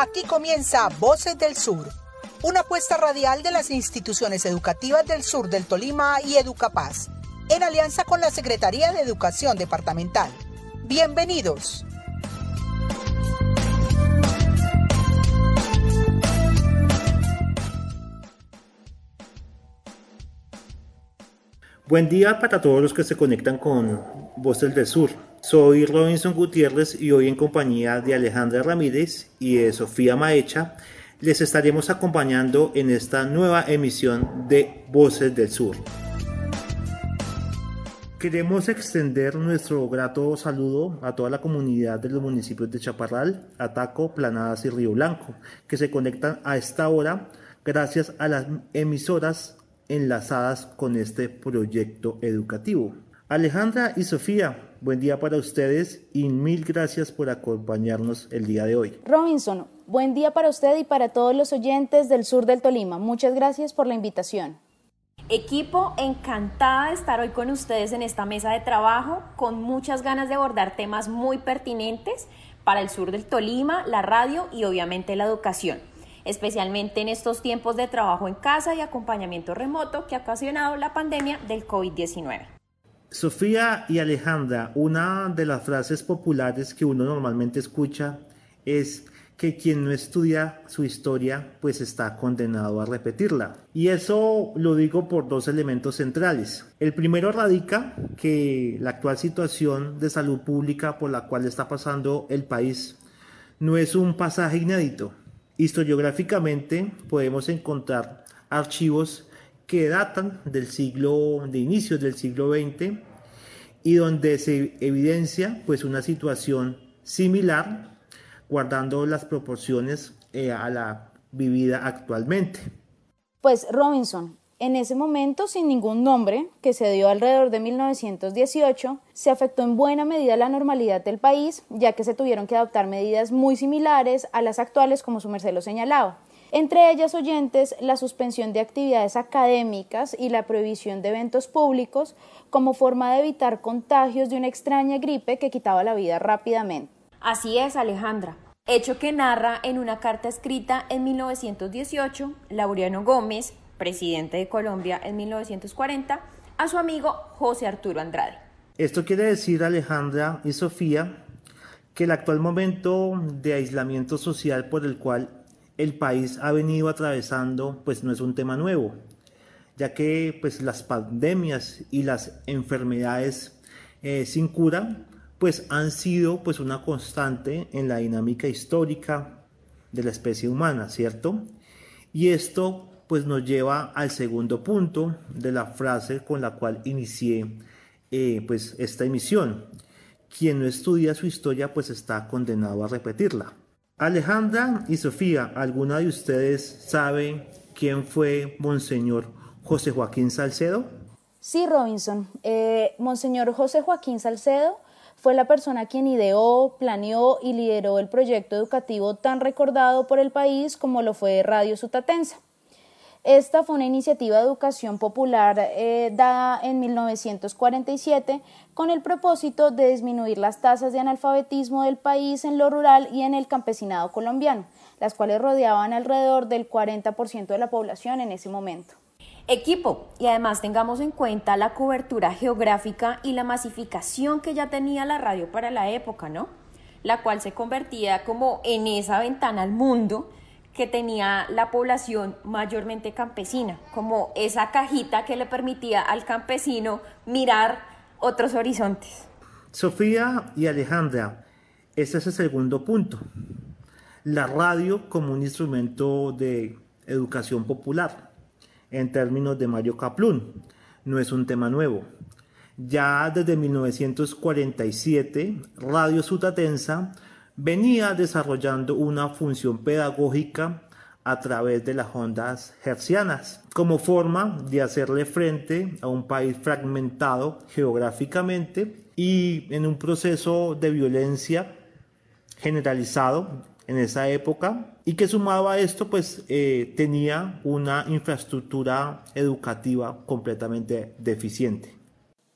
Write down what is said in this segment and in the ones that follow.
Aquí comienza Voces del Sur, una apuesta radial de las instituciones educativas del sur del Tolima y Educapaz, en alianza con la Secretaría de Educación Departamental. Bienvenidos. Buen día para todos los que se conectan con Voces del Sur. Soy Robinson Gutiérrez y hoy en compañía de Alejandra Ramírez y de Sofía Maecha les estaremos acompañando en esta nueva emisión de Voces del Sur. Queremos extender nuestro grato saludo a toda la comunidad de los municipios de Chaparral, Ataco, Planadas y Río Blanco, que se conectan a esta hora gracias a las emisoras enlazadas con este proyecto educativo. Alejandra y Sofía, buen día para ustedes y mil gracias por acompañarnos el día de hoy. Robinson, buen día para usted y para todos los oyentes del sur del Tolima. Muchas gracias por la invitación. Equipo, encantada de estar hoy con ustedes en esta mesa de trabajo, con muchas ganas de abordar temas muy pertinentes para el sur del Tolima, la radio y obviamente la educación, especialmente en estos tiempos de trabajo en casa y acompañamiento remoto que ha ocasionado la pandemia del COVID-19. Sofía y Alejandra, una de las frases populares que uno normalmente escucha es que quien no estudia su historia pues está condenado a repetirla. Y eso lo digo por dos elementos centrales. El primero radica que la actual situación de salud pública por la cual está pasando el país no es un pasaje inédito. Historiográficamente podemos encontrar archivos que datan del siglo, de inicios del siglo XX y donde se evidencia pues una situación similar guardando las proporciones eh, a la vivida actualmente. Pues Robinson, en ese momento, sin ningún nombre, que se dio alrededor de 1918, se afectó en buena medida la normalidad del país, ya que se tuvieron que adoptar medidas muy similares a las actuales, como su merced lo señalaba. Entre ellas, oyentes, la suspensión de actividades académicas y la prohibición de eventos públicos como forma de evitar contagios de una extraña gripe que quitaba la vida rápidamente. Así es, Alejandra. Hecho que narra en una carta escrita en 1918 Laureano Gómez, presidente de Colombia en 1940, a su amigo José Arturo Andrade. Esto quiere decir, Alejandra y Sofía, que el actual momento de aislamiento social por el cual el país ha venido atravesando, pues no es un tema nuevo, ya que pues las pandemias y las enfermedades eh, sin cura, pues han sido pues una constante en la dinámica histórica de la especie humana, ¿cierto? Y esto pues nos lleva al segundo punto de la frase con la cual inicié eh, pues esta emisión. Quien no estudia su historia pues está condenado a repetirla. Alejandra y Sofía, ¿alguna de ustedes sabe quién fue Monseñor José Joaquín Salcedo? Sí, Robinson. Eh, Monseñor José Joaquín Salcedo fue la persona quien ideó, planeó y lideró el proyecto educativo tan recordado por el país como lo fue Radio Sutatensa. Esta fue una iniciativa de educación popular eh, dada en 1947 con el propósito de disminuir las tasas de analfabetismo del país en lo rural y en el campesinado colombiano, las cuales rodeaban alrededor del 40% de la población en ese momento. Equipo, y además tengamos en cuenta la cobertura geográfica y la masificación que ya tenía la radio para la época, ¿no? La cual se convertía como en esa ventana al mundo que tenía la población mayormente campesina, como esa cajita que le permitía al campesino mirar otros horizontes. Sofía y Alejandra, ese es el segundo punto. La radio como un instrumento de educación popular, en términos de Mario Kaplun, no es un tema nuevo. Ya desde 1947, Radio Sutatensa venía desarrollando una función pedagógica a través de las ondas hercianas, como forma de hacerle frente a un país fragmentado geográficamente y en un proceso de violencia generalizado en esa época y que sumado a esto pues eh, tenía una infraestructura educativa completamente deficiente.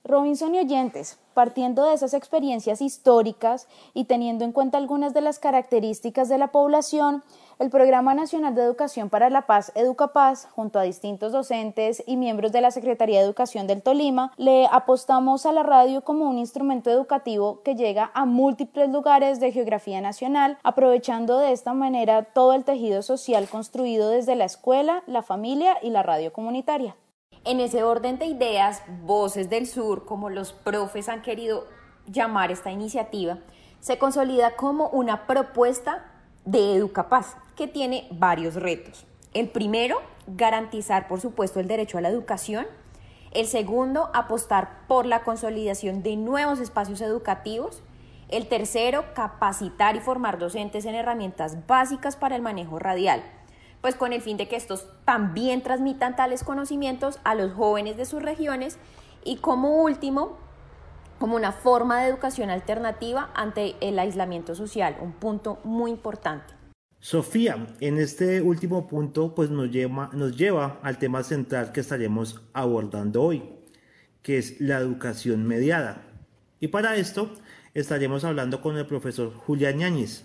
Robinson y oyentes, partiendo de esas experiencias históricas y teniendo en cuenta algunas de las características de la población, el Programa Nacional de Educación para la Paz, EducaPaz, junto a distintos docentes y miembros de la Secretaría de Educación del Tolima, le apostamos a la radio como un instrumento educativo que llega a múltiples lugares de geografía nacional, aprovechando de esta manera todo el tejido social construido desde la escuela, la familia y la radio comunitaria. En ese orden de ideas, Voces del Sur, como los profes han querido llamar esta iniciativa, se consolida como una propuesta de Educapaz, que tiene varios retos. El primero, garantizar, por supuesto, el derecho a la educación. El segundo, apostar por la consolidación de nuevos espacios educativos. El tercero, capacitar y formar docentes en herramientas básicas para el manejo radial, pues con el fin de que estos también transmitan tales conocimientos a los jóvenes de sus regiones. Y como último, como una forma de educación alternativa ante el aislamiento social, un punto muy importante. Sofía, en este último punto pues nos lleva, nos lleva al tema central que estaremos abordando hoy, que es la educación mediada. Y para esto estaremos hablando con el profesor Julián Ñáñez,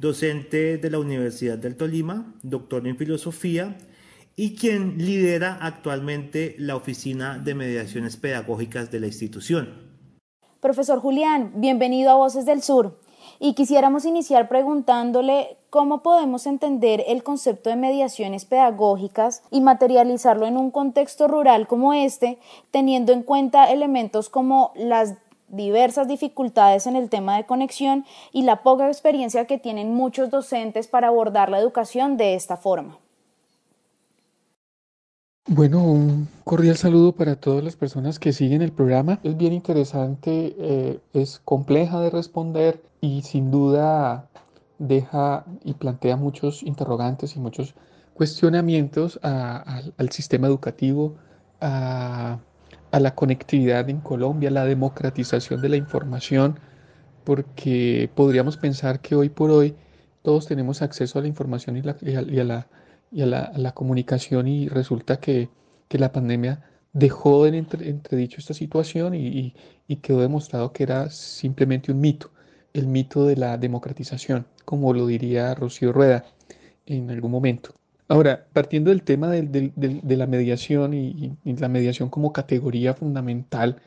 docente de la Universidad del Tolima, doctor en filosofía y quien lidera actualmente la Oficina de Mediaciones Pedagógicas de la institución. Profesor Julián, bienvenido a Voces del Sur. Y quisiéramos iniciar preguntándole cómo podemos entender el concepto de mediaciones pedagógicas y materializarlo en un contexto rural como este, teniendo en cuenta elementos como las diversas dificultades en el tema de conexión y la poca experiencia que tienen muchos docentes para abordar la educación de esta forma. Bueno, un cordial saludo para todas las personas que siguen el programa. Es bien interesante, eh, es compleja de responder y sin duda deja y plantea muchos interrogantes y muchos cuestionamientos al sistema educativo, a, a, la conectividad en Colombia, a la democratización de la información, porque podríamos pensar que hoy por hoy todos tenemos acceso a la información y, la, y a la y a la, comunicación y resulta que, la pandemia dejó en entredicho esta situación y, quedó demostrado que era simplemente un mito, el mito de la democratización, como lo diría Rocío Rueda en algún momento. Ahora, partiendo del tema de la mediación y, la mediación como categoría fundamental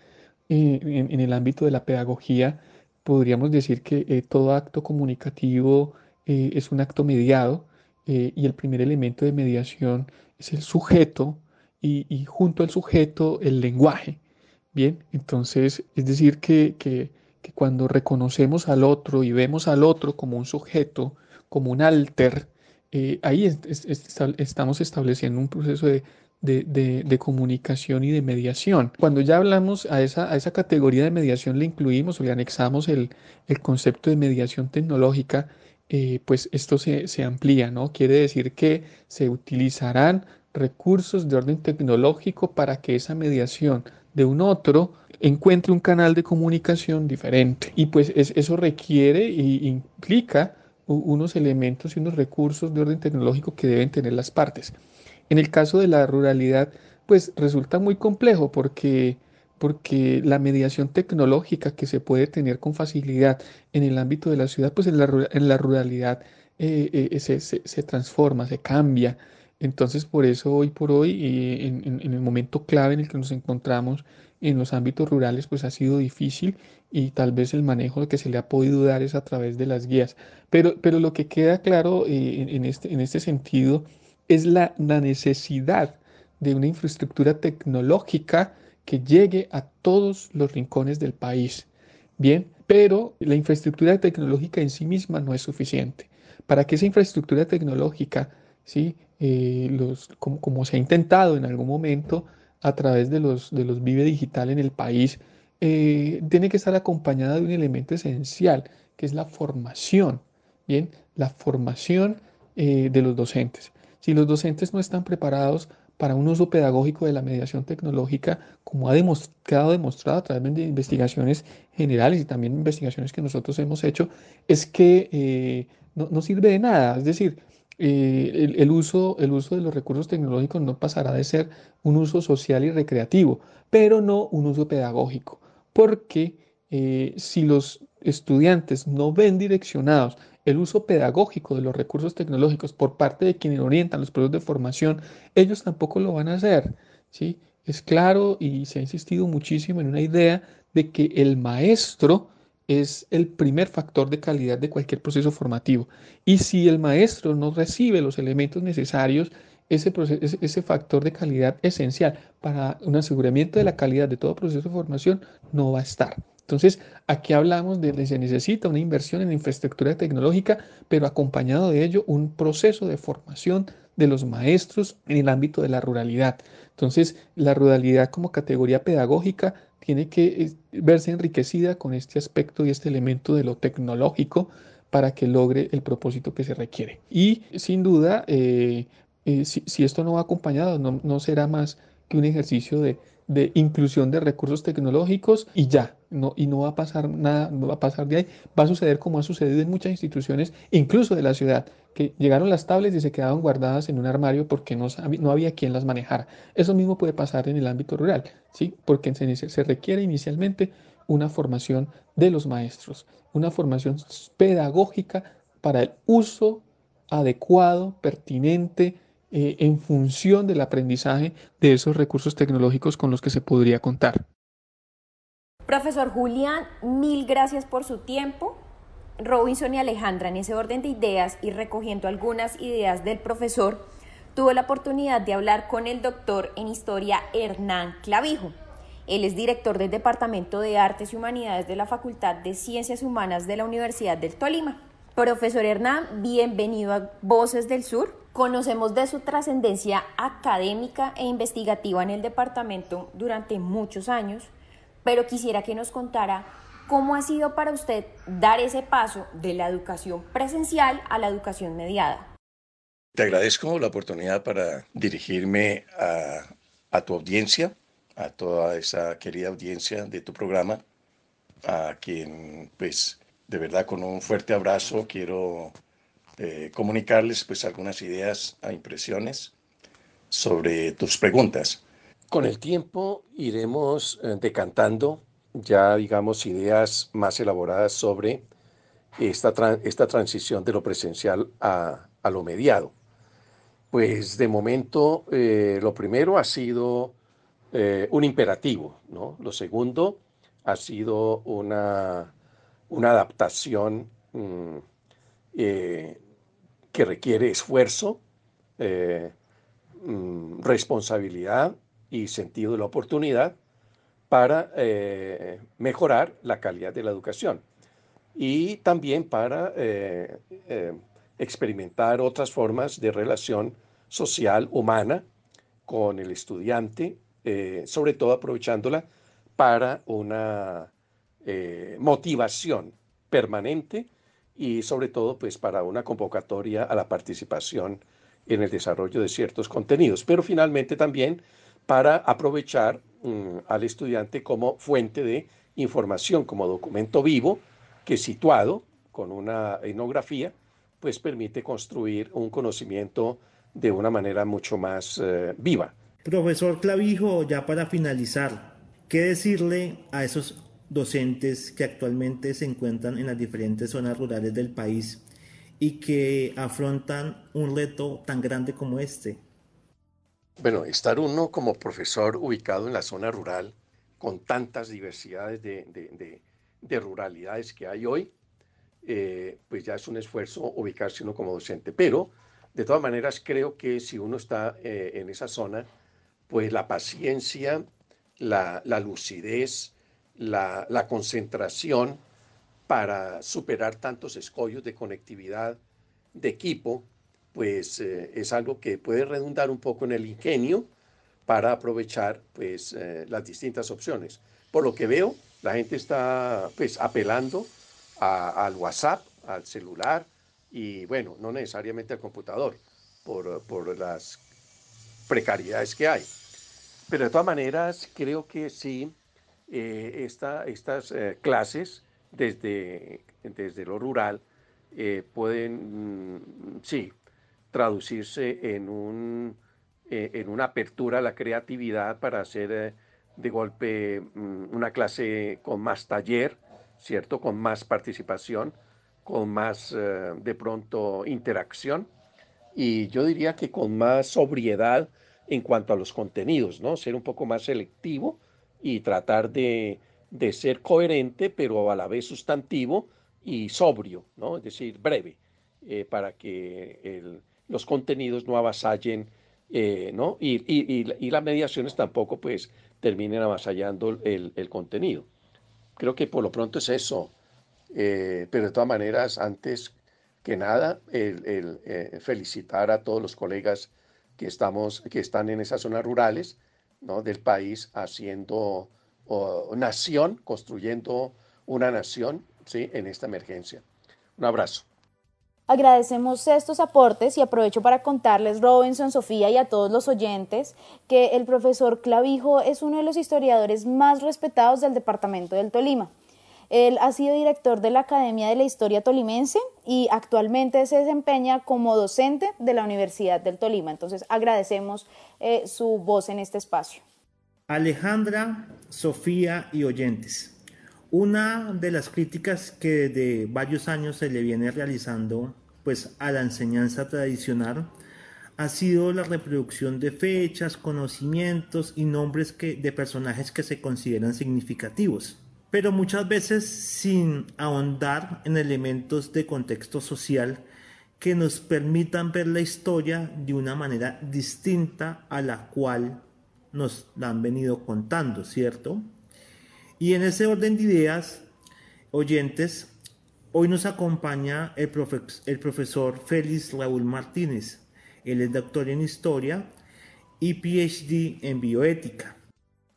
eh, en, el ámbito de la pedagogía, podríamos decir que eh, todo acto comunicativo eh, es un acto mediado y el primer elemento de mediación es el sujeto y, junto al sujeto el lenguaje. Bien, entonces es decir que, cuando reconocemos al otro y vemos al otro como un sujeto, como un alter, eh, ahí estamos estableciendo un proceso de, comunicación y de mediación. Cuando ya hablamos a esa, categoría de mediación, le incluimos o le anexamos el, concepto de mediación tecnológica eh, pues esto se, amplía, ¿no? Quiere decir que se utilizarán recursos de orden tecnológico para que esa mediación de un otro encuentre un canal de comunicación diferente. Y pues eso requiere e implica unos elementos y unos recursos de orden tecnológico que deben tener las partes. En el caso de la ruralidad, pues resulta muy complejo porque porque la mediación tecnológica que se puede tener con facilidad en el ámbito de la ciudad, pues en la, ruralidad eh, eh, se, transforma, se cambia. Entonces, por eso hoy por hoy, eh, en, el momento clave en el que nos encontramos en los ámbitos rurales, pues ha sido difícil y tal vez el manejo que se le ha podido dar es a través de las guías. Pero, pero lo que queda claro en, este, en este sentido es la, la necesidad de una infraestructura tecnológica que llegue a todos los rincones del país. Bien, pero la infraestructura tecnológica en sí misma no es suficiente. Para que esa infraestructura tecnológica, ¿sí? Eh, los, como, se ha intentado en algún momento a través de los, de los Vive Digital en el país, eh, tiene que estar acompañada de un elemento esencial, que es la formación. Bien, la formación eh, de los docentes. Si los docentes no están preparados para un uso pedagógico de la mediación tecnológica, como ha quedado demostrado a través de investigaciones generales y también investigaciones que nosotros hemos hecho, es que eh, no, sirve de nada. Es decir, eh, el, uso, el uso de los recursos tecnológicos no pasará de ser un uso social y recreativo, pero no un uso pedagógico, porque eh, si los estudiantes no ven direccionados el uso pedagógico de los recursos tecnológicos por parte de quienes orientan los procesos de formación, ellos tampoco lo van a hacer. ¿sí? Es claro y se ha insistido muchísimo en una idea de que el maestro es el primer factor de calidad de cualquier proceso formativo. Y si el maestro no recibe los elementos necesarios, ese, ese factor de calidad esencial para un aseguramiento de la calidad de todo proceso de formación no va a estar. Entonces, aquí hablamos de que se necesita una inversión en infraestructura tecnológica, pero acompañado de ello un proceso de formación de los maestros en el ámbito de la ruralidad. Entonces, la ruralidad como categoría pedagógica tiene que eh, verse enriquecida con este aspecto y este elemento de lo tecnológico para que logre el propósito que se requiere. Y sin duda, eh, eh, si, esto no va acompañado, no será más que un ejercicio de, de inclusión de recursos tecnológicos y ya, no, y no va a pasar nada, no va a pasar de ahí, va a suceder como ha sucedido en muchas instituciones, incluso de la ciudad, que llegaron las tablets y se quedaban guardadas en un armario porque no, no había quien las manejara. Eso mismo puede pasar en el ámbito rural, ¿sí? porque se requiere inicialmente una formación de los maestros, una formación pedagógica para el uso adecuado, pertinente, eh, en función del aprendizaje de esos recursos tecnológicos con los que se podría contar. Profesor Julián, mil gracias por su tiempo. Robinson y Alejandra, en ese orden de ideas y recogiendo algunas ideas del profesor, tuve la oportunidad de hablar con el doctor en historia Hernán Clavijo. Él es director del Departamento de Artes y Humanidades de la Facultad de Ciencias Humanas de la Universidad del Tolima. Profesor Hernán, bienvenido a Voces del Sur. Conocemos de su trascendencia académica e investigativa en el departamento durante muchos años, pero quisiera que nos contara cómo ha sido para usted dar ese paso de la educación presencial a la educación mediada. Te agradezco la oportunidad para dirigirme a, tu audiencia, a toda esa querida audiencia de tu programa, a quien pues de verdad con un fuerte abrazo quiero eh, comunicarles pues algunas ideas a impresiones sobre tus preguntas. Con el tiempo iremos eh, decantando ya digamos ideas más elaboradas sobre esta, esta transición de lo presencial a, a lo mediado. Pues de momento eh, lo primero ha sido un imperativo, ¿no? Lo segundo ha sido una, una adaptación mm, que requiere esfuerzo, eh, mm, responsabilidad y sentido de la oportunidad para eh, mejorar la calidad de la educación y también para eh, experimentar otras formas de relación social humana con el estudiante, sobre todo aprovechándola para una motivación permanente y sobre todo pues para una convocatoria a la participación en el desarrollo de ciertos contenidos, pero finalmente también para aprovechar mm, al estudiante como fuente de información, como documento vivo que situado con una etnografía, pues permite construir un conocimiento de una manera mucho más eh, viva. Profesor Clavijo, ya para finalizar, ¿qué decirle a esos docentes que actualmente se encuentran en las diferentes zonas rurales del país y que afrontan un reto tan grande como este? Bueno, estar uno como profesor ubicado en la zona rural con tantas diversidades de, ruralidades que hay hoy, eh, pues ya es un esfuerzo ubicarse uno como docente. Pero, de todas maneras, creo que si uno está eh, en esa zona, pues la paciencia, la lucidez, la, concentración para superar tantos escollos de conectividad de equipo, pues eh, es algo que puede redundar un poco en el ingenio para aprovechar pues eh, las distintas opciones. Por lo que veo, la gente está pues apelando al WhatsApp, al celular y bueno, no necesariamente al computador por, por las precariedades que hay. Pero de todas maneras, creo que sí eh, estas eh, clases desde, desde lo rural eh, pueden, mm, sí, traducirse en, un, en una apertura a la creatividad para hacer de golpe mm, una clase con más taller, ¿cierto? Con más participación, con más de pronto interacción y yo diría que con más sobriedad en cuanto a los contenidos, ¿no? Ser un poco más selectivo y tratar de, ser coherente, pero a la vez sustantivo y sobrio, ¿no? Es decir, breve, eh, para que los contenidos no avasallen, eh, ¿no? Y, las mediaciones tampoco, pues, terminen avasallando el, contenido. Creo que por lo pronto es eso. Eh, pero de todas maneras, antes que nada, el, felicitar a todos los colegas que, estamos, que están en esas zonas rurales ¿no? del país haciendo nación, construyendo una nación ¿sí? en esta emergencia. Un abrazo. Agradecemos estos aportes y aprovecho para contarles, Robinson, Sofía y a todos los oyentes, que el profesor Clavijo es uno de los historiadores más respetados del departamento del Tolima. Él ha sido director de la Academia de la Historia Tolimense y actualmente se desempeña como docente de la Universidad del Tolima. Entonces agradecemos eh, su voz en este espacio. Alejandra, Sofía y oyentes. Una de las críticas que desde varios años se le viene realizando pues, a la enseñanza tradicional ha sido la reproducción de fechas, conocimientos y nombres que, de personajes que se consideran significativos pero muchas veces sin ahondar en elementos de contexto social que nos permitan ver la historia de una manera distinta a la cual nos la han venido contando, ¿cierto? Y en ese orden de ideas, oyentes, hoy nos acompaña el, el profesor Félix Raúl Martínez. Él es doctor en historia y PhD en bioética.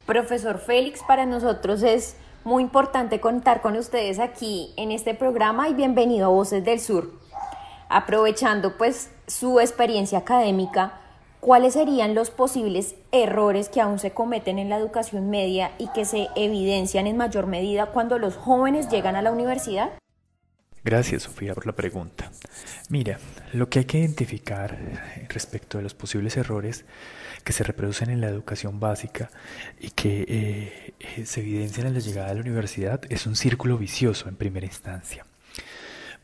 Profesor Félix, para nosotros es muy importante contar con ustedes aquí en este programa y bienvenido a Voces del Sur. Aprovechando pues su experiencia académica, ¿cuáles serían los posibles errores que aún se cometen en la educación media y que se evidencian en mayor medida cuando los jóvenes llegan a la universidad? Gracias, Sofía, por la pregunta. Mira, lo que hay que identificar respecto a los posibles errores que se reproducen en la educación básica y que eh, se evidencian en la llegada a la universidad es un círculo vicioso en primera instancia.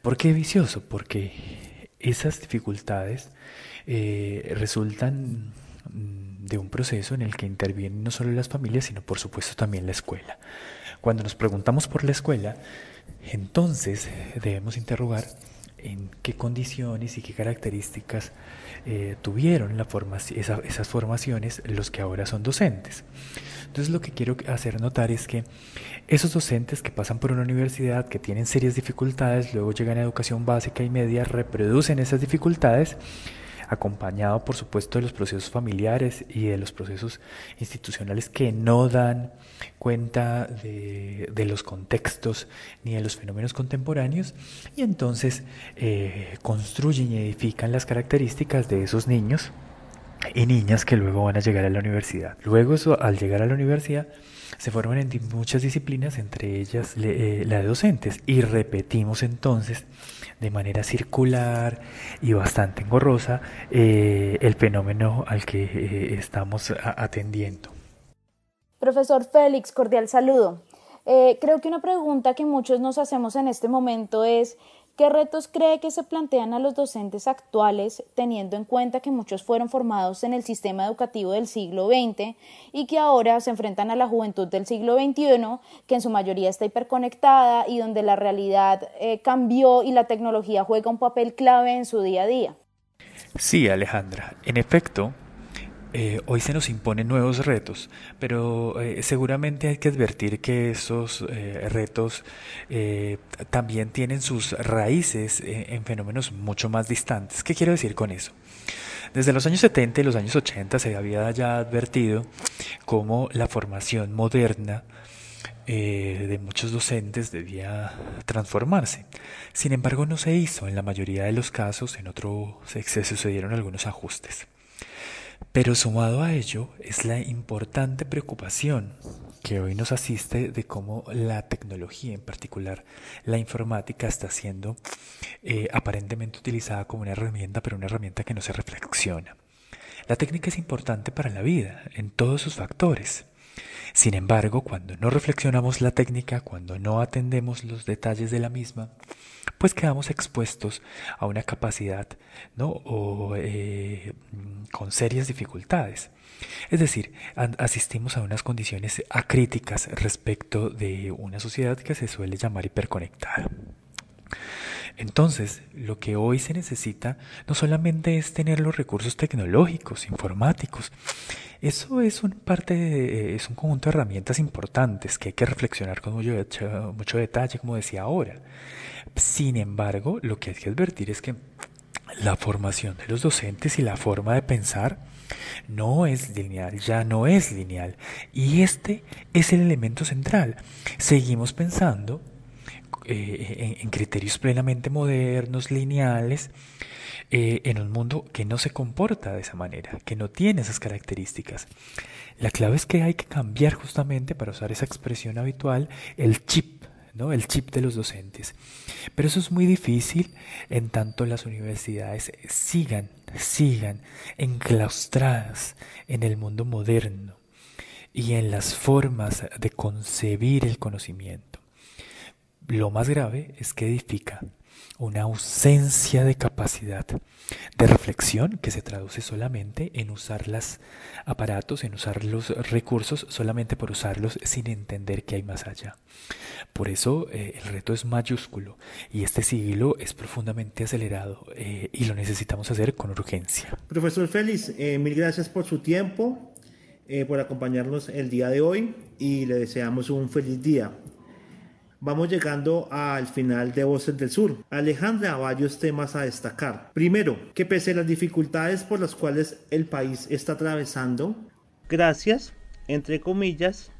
¿Por qué vicioso? Porque esas dificultades eh, resultan mm, de un proceso en el que intervienen no solo las familias, sino por supuesto también la escuela. Cuando nos preguntamos por la escuela, entonces debemos interrogar en qué condiciones y qué características eh, tuvieron la esas formaciones los que ahora son docentes. Entonces lo que quiero hacer notar es que esos docentes que pasan por una universidad, que tienen serias dificultades, luego llegan a educación básica y media, reproducen esas dificultades acompañado por supuesto de los procesos familiares y de los procesos institucionales que no dan cuenta de, los contextos ni de los fenómenos contemporáneos. Y entonces eh, construyen y edifican las características de esos niños y niñas que luego van a llegar a la universidad. Luego al llegar a la universidad se forman en muchas disciplinas, entre ellas eh, la de docentes, y repetimos entonces de manera circular y bastante engorrosa eh, el fenómeno al que eh, estamos atendiendo. Profesor Félix, cordial saludo. creo que una pregunta que muchos nos hacemos en este momento es ¿Qué retos cree que se plantean a los docentes actuales teniendo en cuenta que muchos fueron formados en el sistema educativo del siglo XX y que ahora se enfrentan a la juventud del siglo XXI, que en su mayoría está hiperconectada y donde la realidad eh, cambió y la tecnología juega un papel clave en su día a día? Sí, Alejandra. En efecto, eh, hoy se nos imponen nuevos retos, pero eh, seguramente hay que advertir que esos eh, retos también tienen sus raíces en fenómenos mucho más distantes. ¿Qué quiero decir con eso? Desde los años 70 y los años 80 se había ya advertido cómo la formación moderna de muchos docentes debía transformarse. Sin embargo, no se hizo en la mayoría de los casos, en otro se sucedieron algunos ajustes. Pero sumado a ello es la importante preocupación que hoy nos asiste de cómo la tecnología, en particular la informática, está siendo eh, aparentemente utilizada como una herramienta, pero una herramienta que no se reflexiona. La técnica es importante para la vida, en todos sus factores. Sin embargo, cuando no reflexionamos la técnica, cuando no atendemos los detalles de la misma, pues quedamos expuestos a una capacidad ¿no? o, eh, con serias dificultades. Es decir, asistimos a unas condiciones acríticas respecto de una sociedad que se suele llamar hiperconectada. Entonces, lo que hoy se necesita no solamente es tener los recursos tecnológicos, informáticos, eso es un parte es un conjunto de herramientas importantes que hay que reflexionar con mucho, mucho detalle, como decía ahora. Sin embargo, lo que hay que advertir es que la formación de los docentes y la forma de pensar no es lineal, ya no es lineal. Y este es el elemento central. Seguimos pensando eh, en, criterios plenamente modernos, lineales, eh, en un mundo que no se comporta de esa manera, que no tiene esas características. La clave es que hay que cambiar justamente, para usar esa expresión habitual, el chip, ¿no? el chip de los docentes. Pero eso es muy difícil en tanto las universidades sigan, sigan enclaustradas en el mundo moderno y en las formas de concebir el conocimiento. Lo más grave es que edifica una ausencia de capacidad de reflexión que se traduce solamente en usar los aparatos, en usar los recursos solamente por usarlos sin entender que hay más allá. Por eso eh, el reto es mayúsculo y este siglo es profundamente acelerado eh, y lo necesitamos hacer con urgencia. Profesor Félix, eh, mil gracias por su tiempo, por acompañarnos el día de hoy y le deseamos un feliz día. Vamos llegando al final de Voces del Sur. Alejandra, varios temas a destacar. Primero, que pese a las dificultades por las cuales el país está atravesando, gracias, entre comillas,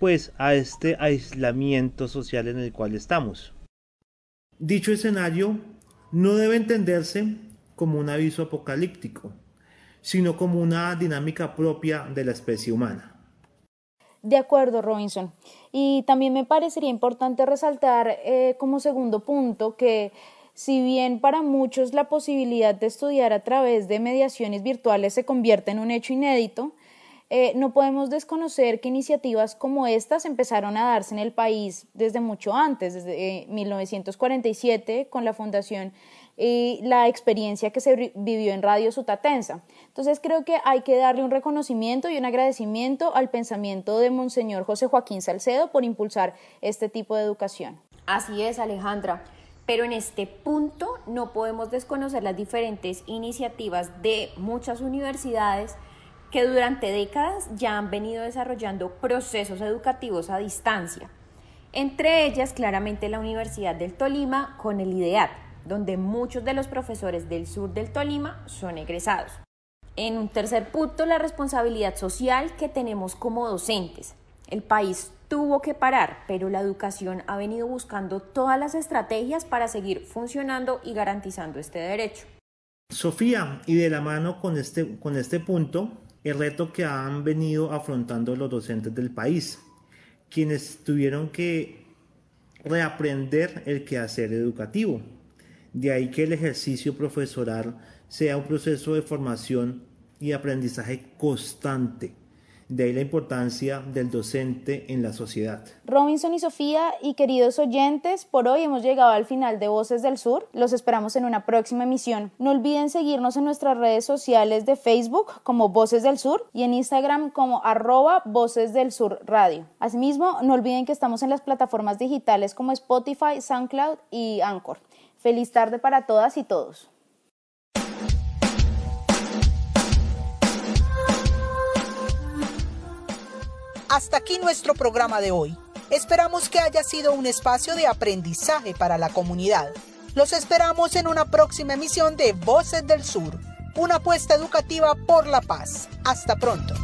pues a este aislamiento social en el cual estamos. Dicho escenario no debe entenderse como un aviso apocalíptico, sino como una dinámica propia de la especie humana. De acuerdo, Robinson. Y también me parecería importante resaltar eh, como segundo punto que si bien para muchos la posibilidad de estudiar a través de mediaciones virtuales se convierte en un hecho inédito, eh, no podemos desconocer que iniciativas como estas empezaron a darse en el país desde mucho antes, desde 1947, eh, con la Fundación y la experiencia que se vivió en Radio Sutatensa. Entonces creo que hay que darle un reconocimiento y un agradecimiento al pensamiento de Monseñor José Joaquín Salcedo por impulsar este tipo de educación. Así es, Alejandra. Pero en este punto no podemos desconocer las diferentes iniciativas de muchas universidades que durante décadas ya han venido desarrollando procesos educativos a distancia. Entre ellas, claramente la Universidad del Tolima con el IDEAT, donde muchos de los profesores del sur del Tolima son egresados. En un tercer punto, la responsabilidad social que tenemos como docentes. El país tuvo que parar, pero la educación ha venido buscando todas las estrategias para seguir funcionando y garantizando este derecho. Sofía, y de la mano con este, con este punto, el reto que han venido afrontando los docentes del país, quienes tuvieron que reaprender el quehacer educativo de ahí que el ejercicio profesoral sea un proceso de formación y aprendizaje constante de ahí la importancia del docente en la sociedad. Robinson y Sofía y queridos oyentes, por hoy hemos llegado al final de Voces del Sur. Los esperamos en una próxima emisión. No olviden seguirnos en nuestras redes sociales de Facebook como Voces del Sur y en Instagram como arroba Voces del Sur Radio. Asimismo, no olviden que estamos en las plataformas digitales como Spotify, SoundCloud y Anchor. Feliz tarde para todas y todos. Hasta aquí nuestro programa de hoy. Esperamos que haya sido un espacio de aprendizaje para la comunidad. Los esperamos en una próxima emisión de Voces del Sur, una apuesta educativa por la paz. Hasta pronto.